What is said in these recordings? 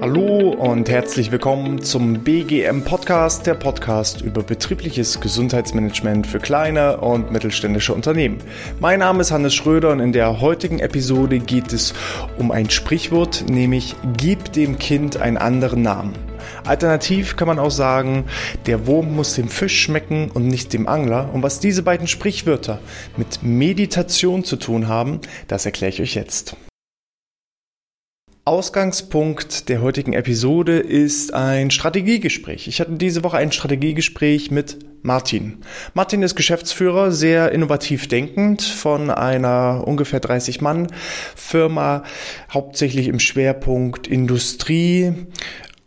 Hallo und herzlich willkommen zum BGM Podcast, der Podcast über betriebliches Gesundheitsmanagement für kleine und mittelständische Unternehmen. Mein Name ist Hannes Schröder und in der heutigen Episode geht es um ein Sprichwort, nämlich gib dem Kind einen anderen Namen. Alternativ kann man auch sagen, der Wurm muss dem Fisch schmecken und nicht dem Angler. Und was diese beiden Sprichwörter mit Meditation zu tun haben, das erkläre ich euch jetzt. Ausgangspunkt der heutigen Episode ist ein Strategiegespräch. Ich hatte diese Woche ein Strategiegespräch mit Martin. Martin ist Geschäftsführer, sehr innovativ denkend von einer ungefähr 30 Mann Firma, hauptsächlich im Schwerpunkt Industrie,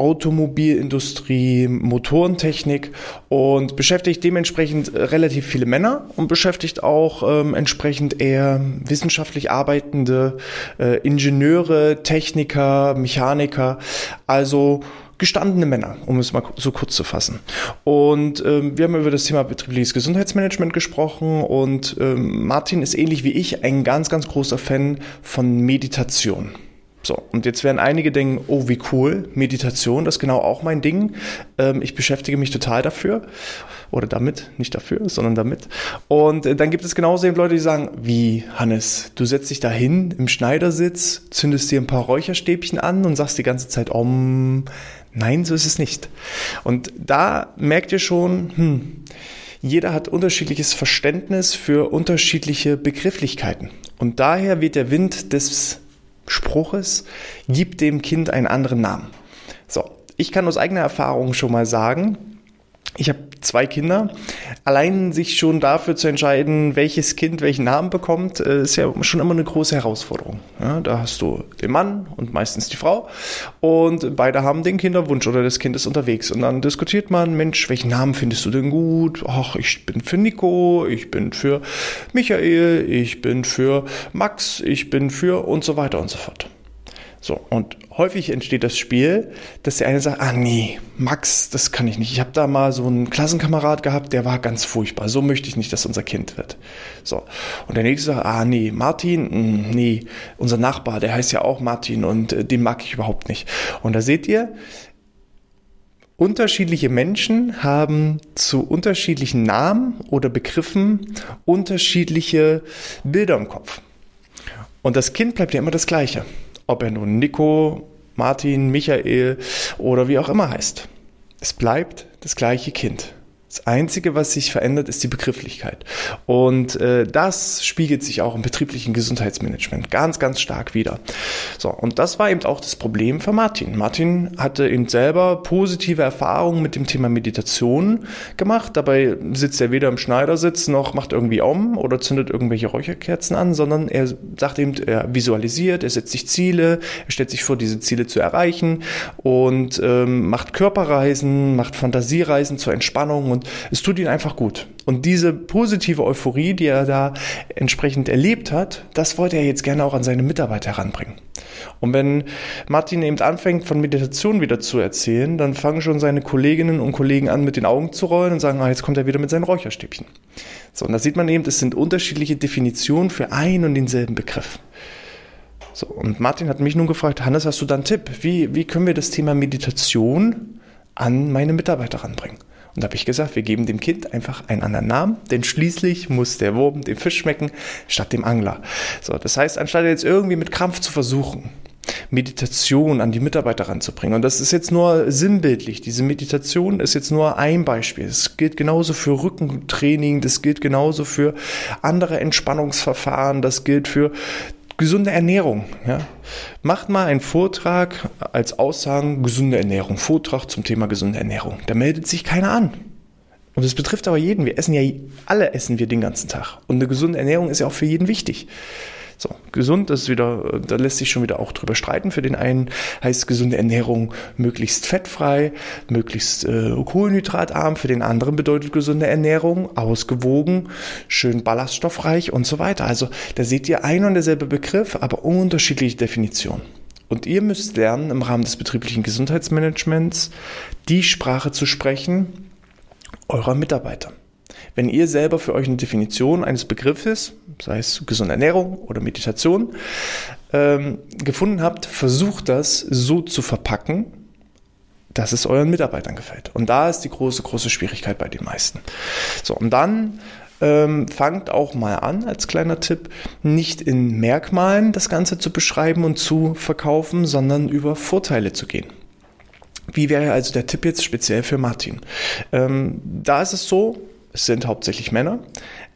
Automobilindustrie, Motorentechnik und beschäftigt dementsprechend relativ viele Männer und beschäftigt auch ähm, entsprechend eher wissenschaftlich arbeitende äh, Ingenieure, Techniker, Mechaniker, also gestandene Männer, um es mal so kurz zu fassen. Und ähm, wir haben über das Thema betriebliches Gesundheitsmanagement gesprochen und ähm, Martin ist ähnlich wie ich ein ganz, ganz großer Fan von Meditation. So, und jetzt werden einige denken, oh, wie cool, Meditation, das ist genau auch mein Ding. Ähm, ich beschäftige mich total dafür. Oder damit, nicht dafür, sondern damit. Und äh, dann gibt es genauso eben Leute, die sagen, wie, Hannes, du setzt dich da hin im Schneidersitz, zündest dir ein paar Räucherstäbchen an und sagst die ganze Zeit, om. Nein, so ist es nicht. Und da merkt ihr schon, hm, jeder hat unterschiedliches Verständnis für unterschiedliche Begrifflichkeiten. Und daher wird der Wind des Spruches, gib dem Kind einen anderen Namen. So, ich kann aus eigener Erfahrung schon mal sagen, ich habe zwei Kinder. Allein sich schon dafür zu entscheiden, welches Kind welchen Namen bekommt, äh, ist ja schon immer eine große Herausforderung. Ja, da hast du den Mann und meistens die Frau und beide haben den Kinderwunsch oder das Kind ist unterwegs und dann diskutiert man, Mensch, welchen Namen findest du denn gut? Ach, ich bin für Nico, ich bin für Michael, ich bin für Max, ich bin für und so weiter und so fort. So, und häufig entsteht das Spiel, dass der eine sagt, ah nee, Max, das kann ich nicht. Ich habe da mal so einen Klassenkamerad gehabt, der war ganz furchtbar. So möchte ich nicht, dass unser Kind wird. So, und der nächste sagt, ah nee, Martin, mh, hm, nee, unser Nachbar, der heißt ja auch Martin und äh, den mag ich überhaupt nicht. Und da seht ihr, unterschiedliche Menschen haben zu unterschiedlichen Namen oder Begriffen unterschiedliche Bilder im Kopf. Und das Kind bleibt ja immer das gleiche ob er nun Nico, Martin, Michael oder wie auch immer heißt. Es bleibt das gleiche Kind. Das Einzige, was sich verändert, ist die Begrifflichkeit. Und äh, das spiegelt sich auch im betrieblichen Gesundheitsmanagement ganz, ganz stark wieder. So, und das war eben auch das Problem für Martin. Martin hatte eben selber positive Erfahrungen mit dem Thema Meditation gemacht. Dabei sitzt er weder im Schneidersitz noch macht irgendwie um oder zündet irgendwelche Räucherkerzen an, sondern er sagt eben, er visualisiert, er setzt sich Ziele, er stellt sich vor, diese Ziele zu erreichen und ähm, macht Körperreisen, macht Fantasiereisen zur Entspannung und und es tut ihm einfach gut. Und diese positive Euphorie, die er da entsprechend erlebt hat, das wollte er jetzt gerne auch an seine Mitarbeiter heranbringen. Und wenn Martin eben anfängt, von Meditation wieder zu erzählen, dann fangen schon seine Kolleginnen und Kollegen an, mit den Augen zu rollen und sagen, ah, jetzt kommt er wieder mit seinen Räucherstäbchen. So, und da sieht man eben, es sind unterschiedliche Definitionen für einen und denselben Begriff. So, und Martin hat mich nun gefragt, Hannes, hast du da einen Tipp? Wie, wie können wir das Thema Meditation an meine Mitarbeiter ranbringen? Und da habe ich gesagt, wir geben dem Kind einfach einen anderen Namen, denn schließlich muss der Wurm dem Fisch schmecken statt dem Angler. So, das heißt, anstatt jetzt irgendwie mit Krampf zu versuchen, Meditation an die Mitarbeiter ranzubringen. Und das ist jetzt nur sinnbildlich. Diese Meditation ist jetzt nur ein Beispiel. Es gilt genauso für Rückentraining, das gilt genauso für andere Entspannungsverfahren, das gilt für gesunde Ernährung. Ja. Macht mal einen Vortrag als Aussagen gesunde Ernährung, Vortrag zum Thema gesunde Ernährung. Da meldet sich keiner an. Und das betrifft aber jeden. Wir essen ja, alle essen wir den ganzen Tag. Und eine gesunde Ernährung ist ja auch für jeden wichtig. So, gesund, ist wieder, da lässt sich schon wieder auch drüber streiten. Für den einen heißt gesunde Ernährung möglichst fettfrei, möglichst äh, kohlenhydratarm. Für den anderen bedeutet gesunde Ernährung ausgewogen, schön ballaststoffreich und so weiter. Also da seht ihr ein und derselbe Begriff, aber unterschiedliche Definitionen. Und ihr müsst lernen, im Rahmen des betrieblichen Gesundheitsmanagements die Sprache zu sprechen eurer Mitarbeiter. Wenn ihr selber für euch eine Definition eines Begriffes, sei es gesunde Ernährung oder Meditation, ähm, gefunden habt, versucht das so zu verpacken, dass es euren Mitarbeitern gefällt. Und da ist die große, große Schwierigkeit bei den meisten. So, und dann ähm, fangt auch mal an, als kleiner Tipp, nicht in Merkmalen das Ganze zu beschreiben und zu verkaufen, sondern über Vorteile zu gehen. Wie wäre also der Tipp jetzt speziell für Martin? Ähm, da ist es so, es sind hauptsächlich Männer.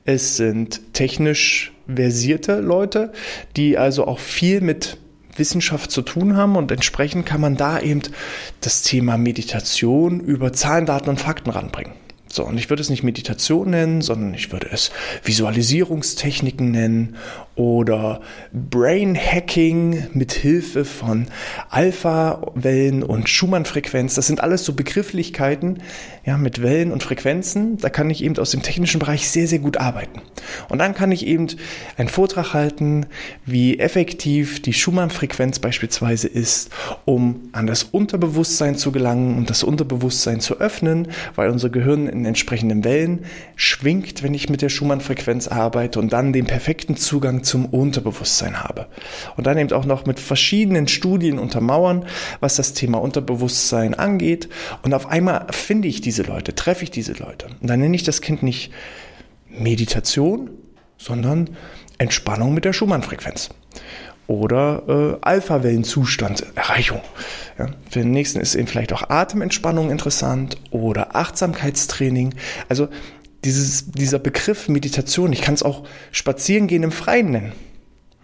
Es sind technisch versierte Leute, die also auch viel mit Wissenschaft zu tun haben und entsprechend kann man da eben das Thema Meditation über Zahlen, Daten und Fakten ranbringen. So, und ich würde es nicht Meditation nennen, sondern ich würde es Visualisierungstechniken nennen oder Brain Hacking mit Hilfe von Alpha-Wellen und Schumann-Frequenz. Das sind alles so Begrifflichkeiten, ja, mit Wellen und Frequenzen. Da kann ich eben aus dem technischen Bereich sehr, sehr gut arbeiten. Und dann kann ich eben einen Vortrag halten, wie effektiv die Schumann-Frequenz beispielsweise ist, um an das Unterbewusstsein zu gelangen und das Unterbewusstsein zu öffnen, weil unser Gehirn in entsprechenden Wellen schwingt, wenn ich mit der Schumann-Frequenz arbeite und dann den perfekten Zugang zum Unterbewusstsein habe. Und dann eben auch noch mit verschiedenen Studien untermauern, was das Thema Unterbewusstsein angeht. Und auf einmal finde ich diese Leute, treffe ich diese Leute. Und dann nenne ich das Kind nicht Meditation, sondern Entspannung mit der Schumann-Frequenz oder äh, Alpha-Wellenzustand-Erreichung. Ja, für den nächsten ist eben vielleicht auch Atementspannung interessant oder Achtsamkeitstraining. Also dieses, dieser Begriff Meditation, ich kann es auch Spazierengehen im Freien nennen,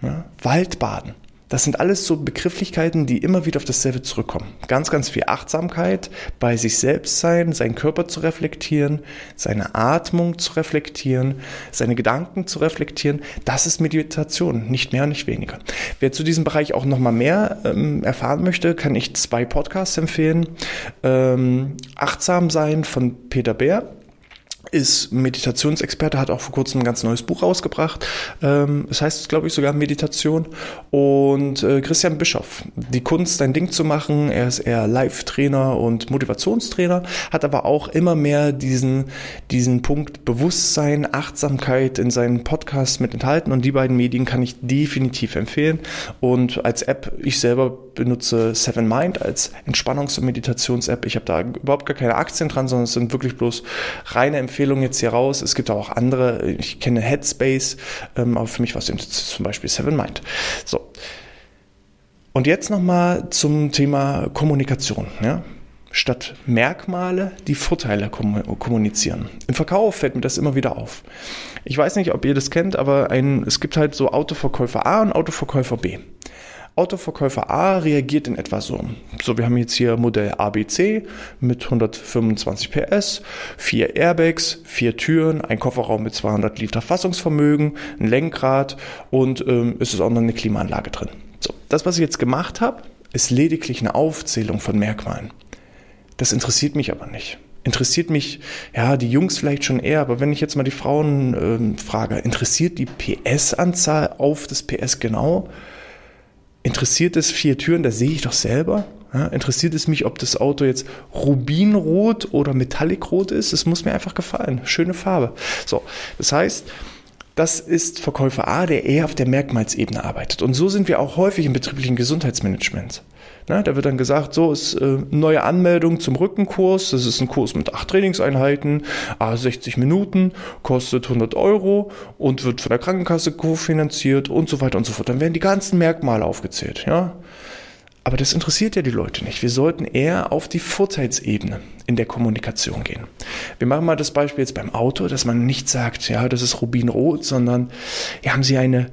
ja, Waldbaden. Das sind alles so Begrifflichkeiten, die immer wieder auf dasselbe zurückkommen. Ganz, ganz viel Achtsamkeit, bei sich selbst sein, seinen Körper zu reflektieren, seine Atmung zu reflektieren, seine Gedanken zu reflektieren. Das ist Meditation, nicht mehr und nicht weniger. Wer zu diesem Bereich auch nochmal mehr ähm, erfahren möchte, kann ich zwei Podcasts empfehlen. Ähm, Achtsam sein von Peter Bär ist Meditationsexperte, hat auch vor kurzem ein ganz neues Buch rausgebracht. Ähm, es heißt, glaube ich, sogar Meditation. Und äh, Christian Bischoff, die Kunst, ein Ding zu machen. Er ist eher Live-Trainer und Motivationstrainer, hat aber auch immer mehr diesen, diesen Punkt Bewusstsein, Achtsamkeit in seinen Podcasts mit enthalten. Und die beiden Medien kann ich definitiv empfehlen. Und als App, ich selber benutze Seven Mind als Entspannungs- und Meditations-App. Ich habe da überhaupt gar keine Aktien dran, sondern es sind wirklich bloß reine Empfehlungen jetzt hier raus. Es gibt auch andere. Ich kenne Headspace, ähm, aber für mich war es zum Beispiel Seven Mind. So. Und jetzt nochmal zum Thema Kommunikation. Ja? Statt Merkmale die Vorteile kommunizieren. Im Verkauf fällt mir das immer wieder auf. Ich weiß nicht, ob ihr das kennt, aber ein, es gibt halt so Autoverkäufer A und Autoverkäufer B. Autoverkäufer A reagiert in etwa so. So, wir haben jetzt hier Modell ABC mit 125 PS, vier Airbags, vier Türen, ein Kofferraum mit 200 Liter Fassungsvermögen, ein Lenkrad und ähm, es ist auch noch eine Klimaanlage drin. So, das, was ich jetzt gemacht habe, ist lediglich eine Aufzählung von Merkmalen. Das interessiert mich aber nicht interessiert mich, ja, die Jungs vielleicht schon eher, aber wenn ich jetzt mal die Frauen ähm, frage, interessiert die PS-Anzahl auf das PS genau? Interessiert es vier Türen, das sehe ich doch selber. Ja, interessiert es mich, ob das Auto jetzt Rubinrot oder Metallicrot ist? Es muss mir einfach gefallen. Schöne Farbe. So, das heißt, das ist Verkäufer A, der eher auf der Merkmalsebene arbeitet. Und so sind wir auch häufig im betrieblichen Gesundheitsmanagement. Na, da wird dann gesagt, so ist äh, neue Anmeldung zum Rückenkurs. Das ist ein Kurs mit acht Trainingseinheiten, 60 Minuten, kostet 100 Euro und wird von der Krankenkasse kofinanziert und so weiter und so fort. Dann werden die ganzen Merkmale aufgezählt, ja. Aber das interessiert ja die Leute nicht. Wir sollten eher auf die Vorteilsebene in der Kommunikation gehen. Wir machen mal das Beispiel jetzt beim Auto, dass man nicht sagt, ja, das ist Rubinrot, sondern ja, haben Sie eine,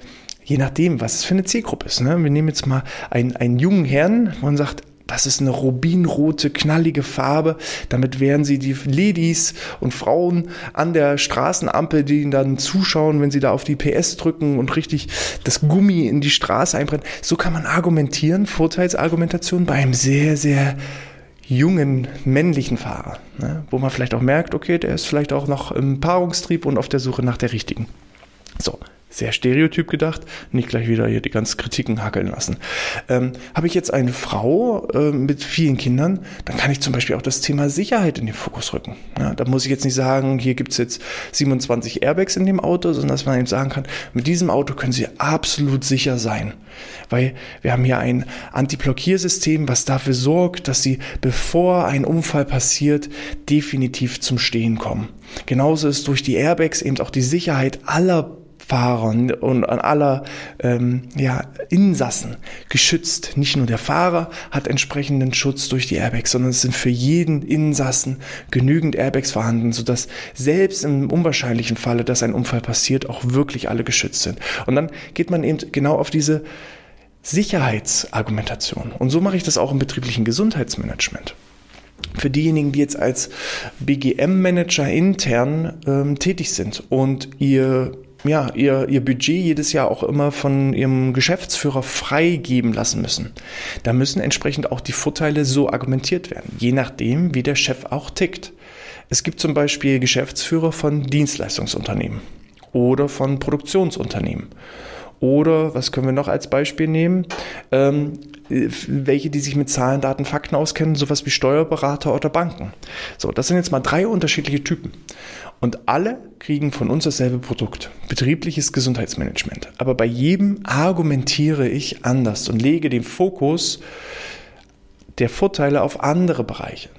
je nachdem, was es für eine Zielgruppe ist. Ne? Wir nehmen jetzt mal einen, einen jungen Herrn, wo man sagt, das ist eine rubinrote, knallige Farbe. Damit werden sie die Ladies und Frauen an der Straßenampel, die ihnen dann zuschauen, wenn sie da auf die PS drücken und richtig das Gummi in die Straße einbrennen. So kann man argumentieren, Vorteilsargumentation bei einem sehr, sehr jungen männlichen Fahrer, ne? wo man vielleicht auch merkt, okay, der ist vielleicht auch noch im Paarungstrieb und auf der Suche nach der richtigen. So, sehr stereotyp gedacht, nicht gleich wieder hier die ganzen Kritiken hackeln lassen. Ähm, Habe ich jetzt eine Frau äh, mit vielen Kindern, dann kann ich zum Beispiel auch das Thema Sicherheit in den Fokus rücken. Ja, da muss ich jetzt nicht sagen, hier gibt's jetzt 27 Airbags in dem Auto, sondern dass man eben sagen kann, mit diesem Auto können Sie absolut sicher sein. Weil wir haben hier ein Anti-Blockiersystem, was dafür sorgt, dass Sie, bevor ein Unfall passiert, definitiv zum Stehen kommen. Genauso ist durch die Airbags eben auch die Sicherheit aller Fahrern und an aller ähm, ja, Insassen geschützt. Nicht nur der Fahrer hat entsprechenden Schutz durch die Airbags, sondern es sind für jeden Insassen genügend Airbags vorhanden, sodass selbst im unwahrscheinlichen Falle, dass ein Unfall passiert, auch wirklich alle geschützt sind. Und dann geht man eben genau auf diese Sicherheitsargumentation. Und so mache ich das auch im betrieblichen Gesundheitsmanagement für diejenigen, die jetzt als BGM-Manager intern ähm, tätig sind und ihr ja, ihr, ihr Budget jedes Jahr auch immer von ihrem Geschäftsführer freigeben lassen müssen. Da müssen entsprechend auch die Vorteile so argumentiert werden, je nachdem, wie der Chef auch tickt. Es gibt zum Beispiel Geschäftsführer von Dienstleistungsunternehmen oder von Produktionsunternehmen. Oder was können wir noch als Beispiel nehmen? Ähm, welche, die sich mit Zahlen, Daten, Fakten auskennen, sowas wie Steuerberater oder Banken. So, das sind jetzt mal drei unterschiedliche Typen. Und alle kriegen von uns dasselbe Produkt, betriebliches Gesundheitsmanagement. Aber bei jedem argumentiere ich anders und lege den Fokus der Vorteile auf andere Bereiche.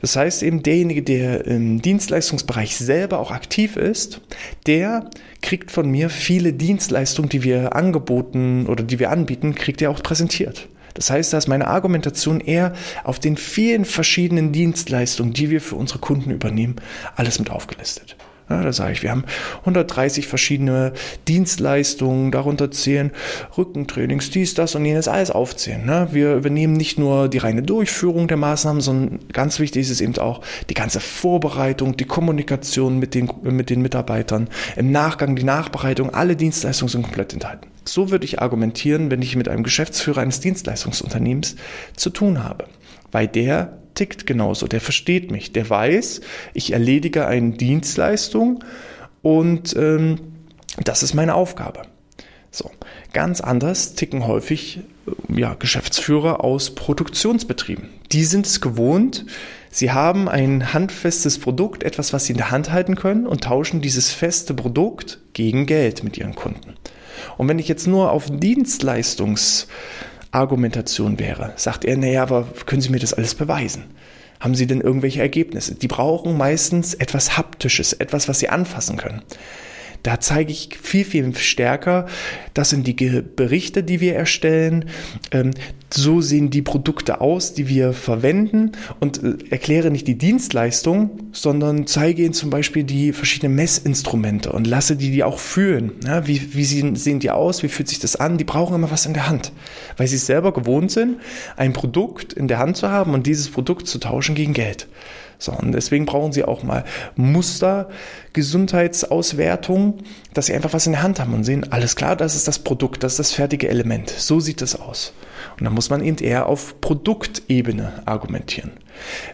Das heißt eben, derjenige, der im Dienstleistungsbereich selber auch aktiv ist, der kriegt von mir viele Dienstleistungen, die wir angeboten oder die wir anbieten, kriegt er auch präsentiert. Das heißt, da ist meine Argumentation eher auf den vielen verschiedenen Dienstleistungen, die wir für unsere Kunden übernehmen, alles mit aufgelistet. Ja, da sage ich, wir haben 130 verschiedene Dienstleistungen, darunter zählen Rückentrainings, dies, das und jenes, alles aufzählen. Ne? Wir übernehmen nicht nur die reine Durchführung der Maßnahmen, sondern ganz wichtig ist es eben auch die ganze Vorbereitung, die Kommunikation mit den, mit den Mitarbeitern, im Nachgang die Nachbereitung, alle Dienstleistungen sind komplett enthalten. So würde ich argumentieren, wenn ich mit einem Geschäftsführer eines Dienstleistungsunternehmens zu tun habe, weil der tickt genauso, der versteht mich, der weiß, ich erledige eine Dienstleistung und ähm, das ist meine Aufgabe. So, ganz anders ticken häufig äh, ja, Geschäftsführer aus Produktionsbetrieben. Die sind es gewohnt, sie haben ein handfestes Produkt, etwas, was sie in der Hand halten können und tauschen dieses feste Produkt gegen Geld mit ihren Kunden. Und wenn ich jetzt nur auf Dienstleistungs Argumentation wäre. Sagt er, naja, aber können Sie mir das alles beweisen? Haben Sie denn irgendwelche Ergebnisse? Die brauchen meistens etwas Haptisches, etwas, was Sie anfassen können. Da zeige ich viel, viel stärker, das sind die Berichte, die wir erstellen, ähm, so sehen die Produkte aus, die wir verwenden und äh, erkläre nicht die Dienstleistung, sondern zeige ihnen zum Beispiel die verschiedenen Messinstrumente und lasse die die auch fühlen. Wie, wie sehen, sehen die aus? Wie fühlt sich das an? Die brauchen immer was in der Hand, weil sie selber gewohnt sind, ein Produkt in der Hand zu haben und dieses Produkt zu tauschen gegen Geld. So, und deswegen brauchen sie auch mal Muster, Gesundheitsauswertung, dass sie einfach was in der Hand haben und sehen, alles klar, das ist das Produkt, das ist das fertige Element. So sieht es aus. Und dann muss man eben eher auf Produktebene argumentieren.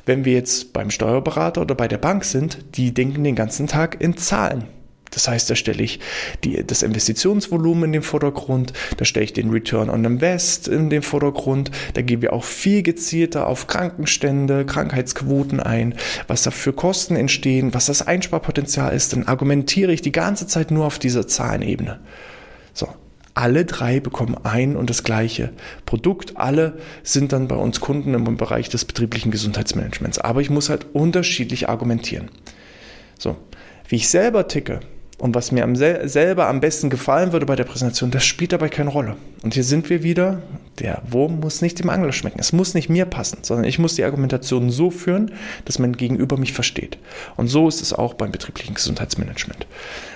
Wenn wir jetzt beim Steuerberater oder bei der Bank sind, die denken den ganzen Tag in Zahlen. Das heißt, da stelle ich die, das Investitionsvolumen in den Vordergrund, da stelle ich den Return on Invest in den Vordergrund, da gehen wir auch viel gezielter auf Krankenstände, Krankheitsquoten ein, was da für Kosten entstehen, was das Einsparpotenzial ist, dann argumentiere ich die ganze Zeit nur auf dieser Zahlenebene. So. Alle drei bekommen ein und das gleiche Produkt. Alle sind dann bei uns Kunden im Bereich des betrieblichen Gesundheitsmanagements. Aber ich muss halt unterschiedlich argumentieren. So. Wie ich selber ticke, und was mir am sel selber am besten gefallen würde bei der Präsentation, das spielt dabei keine Rolle. Und hier sind wir wieder, der Wurm muss nicht dem Angler schmecken. Es muss nicht mir passen, sondern ich muss die Argumentation so führen, dass mein Gegenüber mich versteht. Und so ist es auch beim betrieblichen Gesundheitsmanagement.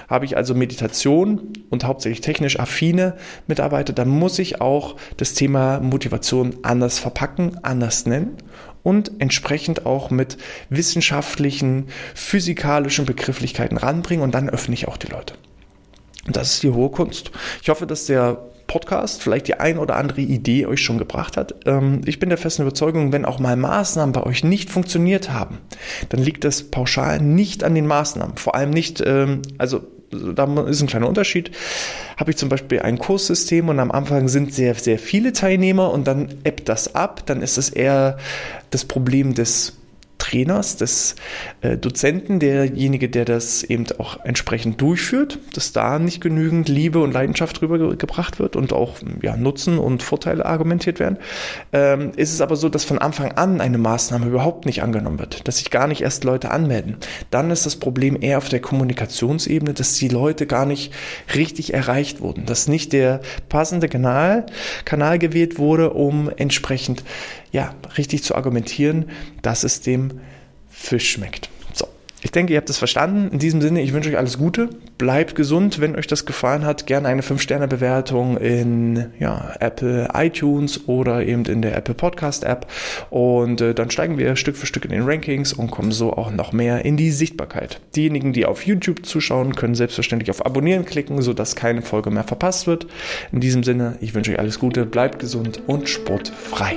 Habe ich also Meditation und hauptsächlich technisch affine Mitarbeiter, dann muss ich auch das Thema Motivation anders verpacken, anders nennen und entsprechend auch mit wissenschaftlichen, physikalischen Begrifflichkeiten ranbringen und dann öffne ich auch die Leute. Und das ist die hohe Kunst. Ich hoffe, dass der Podcast vielleicht die ein oder andere Idee euch schon gebracht hat. Ähm, ich bin der festen Überzeugung, wenn auch mal Maßnahmen bei euch nicht funktioniert haben, dann liegt das pauschal nicht an den Maßnahmen. Vor allem nicht, ähm, also da ist ein kleiner Unterschied. Habe ich zum Beispiel ein Kurssystem und am Anfang sind sehr, sehr viele Teilnehmer und dann ebbt das ab. Dann ist es eher das Problem des Trainers, des äh, Dozenten, derjenige, der das eben auch entsprechend durchführt, dass da nicht genügend Liebe und Leidenschaft drüber gebracht wird und auch ja, Nutzen und Vorteile argumentiert werden, ähm, ist es aber so, dass von Anfang an eine Maßnahme überhaupt nicht angenommen wird, dass sich gar nicht erst Leute anmelden. Dann ist das Problem eher auf der Kommunikationsebene, dass die Leute gar nicht richtig erreicht wurden, dass nicht der passende Kanal, Kanal gewählt wurde, um entsprechend ja, richtig zu argumentieren, dass es dem Fisch schmeckt. So, ich denke, ihr habt es verstanden. In diesem Sinne, ich wünsche euch alles Gute. Bleibt gesund. Wenn euch das gefallen hat, gerne eine 5-Sterne-Bewertung in ja, Apple iTunes oder eben in der Apple Podcast App. Und äh, dann steigen wir Stück für Stück in den Rankings und kommen so auch noch mehr in die Sichtbarkeit. Diejenigen, die auf YouTube zuschauen, können selbstverständlich auf Abonnieren klicken, sodass keine Folge mehr verpasst wird. In diesem Sinne, ich wünsche euch alles Gute, bleibt gesund und sportfrei.